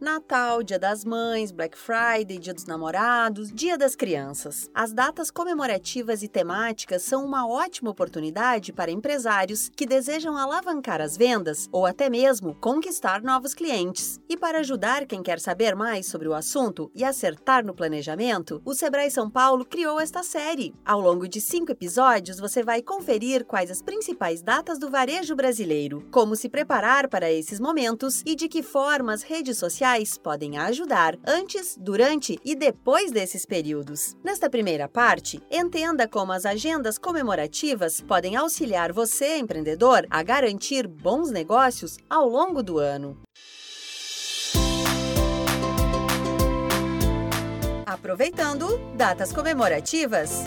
Natal, Dia das Mães, Black Friday, Dia dos Namorados, Dia das Crianças. As datas comemorativas e temáticas são uma ótima oportunidade para empresários que desejam alavancar as vendas ou até mesmo conquistar novos clientes. E para ajudar quem quer saber mais sobre o assunto e acertar no planejamento, o Sebrae São Paulo criou esta série. Ao longo de cinco episódios, você vai conferir quais as principais datas do varejo brasileiro, como se preparar para esses momentos e de que forma as redes sociais podem ajudar antes, durante e depois desses períodos. Nesta primeira parte, entenda como as agendas comemorativas podem auxiliar você, empreendedor, a garantir bons negócios ao longo do ano. Aproveitando datas comemorativas.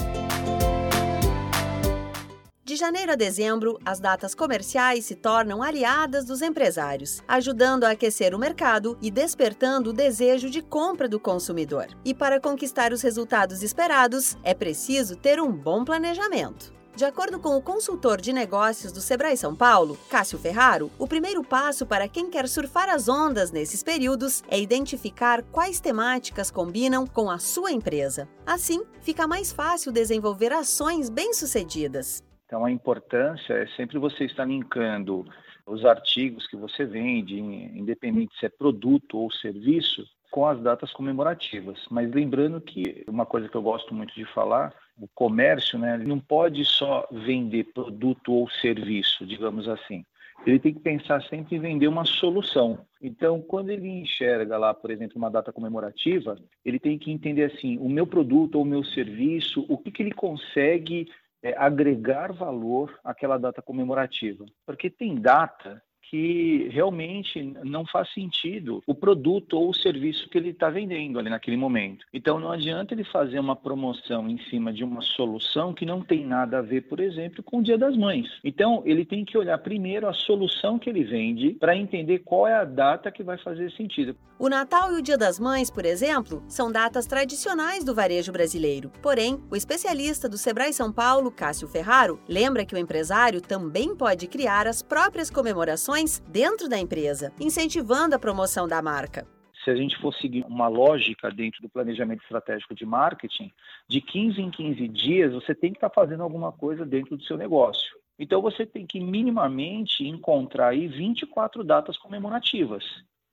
De janeiro a dezembro, as datas comerciais se tornam aliadas dos empresários, ajudando a aquecer o mercado e despertando o desejo de compra do consumidor. E para conquistar os resultados esperados, é preciso ter um bom planejamento. De acordo com o consultor de negócios do Sebrae São Paulo, Cássio Ferraro, o primeiro passo para quem quer surfar as ondas nesses períodos é identificar quais temáticas combinam com a sua empresa. Assim, fica mais fácil desenvolver ações bem-sucedidas. Então, a importância é sempre você estar linkando os artigos que você vende, independente se é produto ou serviço, com as datas comemorativas. Mas lembrando que uma coisa que eu gosto muito de falar, o comércio, né, não pode só vender produto ou serviço, digamos assim. Ele tem que pensar sempre em vender uma solução. Então, quando ele enxerga lá, por exemplo, uma data comemorativa, ele tem que entender assim, o meu produto ou o meu serviço, o que, que ele consegue é, agregar valor àquela data comemorativa. Porque tem data que realmente não faz sentido o produto ou o serviço que ele está vendendo ali naquele momento. Então não adianta ele fazer uma promoção em cima de uma solução que não tem nada a ver, por exemplo, com o Dia das Mães. Então ele tem que olhar primeiro a solução que ele vende para entender qual é a data que vai fazer sentido. O Natal e o Dia das Mães, por exemplo, são datas tradicionais do varejo brasileiro. Porém, o especialista do Sebrae São Paulo, Cássio Ferraro, lembra que o empresário também pode criar as próprias comemorações dentro da empresa, incentivando a promoção da marca se a gente for seguir uma lógica dentro do planejamento estratégico de marketing, de 15 em 15 dias você tem que estar fazendo alguma coisa dentro do seu negócio. Então você tem que minimamente encontrar aí 24 datas comemorativas.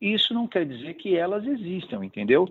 Isso não quer dizer que elas existam, entendeu?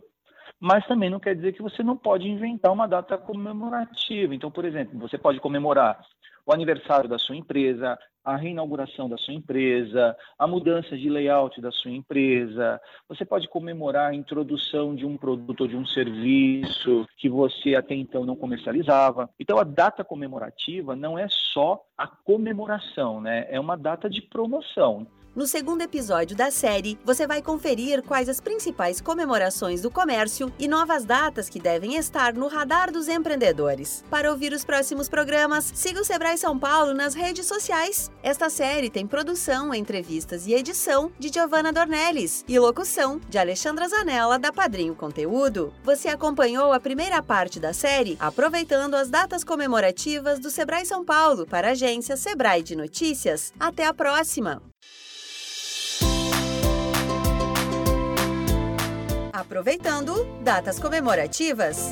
Mas também não quer dizer que você não pode inventar uma data comemorativa. Então, por exemplo, você pode comemorar o aniversário da sua empresa, a reinauguração da sua empresa, a mudança de layout da sua empresa. Você pode comemorar a introdução de um produto ou de um serviço que você até então não comercializava. Então, a data comemorativa não é só a comemoração, né? É uma data de promoção. No segundo episódio da série, você vai conferir quais as principais comemorações do comércio e novas datas que devem estar no radar dos empreendedores. Para ouvir os próximos programas, siga o Sebrae São Paulo nas redes sociais. Esta série tem produção, entrevistas e edição de Giovanna Dornelles e locução de Alexandra Zanella da Padrinho Conteúdo. Você acompanhou a primeira parte da série aproveitando as datas comemorativas do Sebrae São Paulo para a agência Sebrae de Notícias. Até a próxima! Aproveitando datas comemorativas.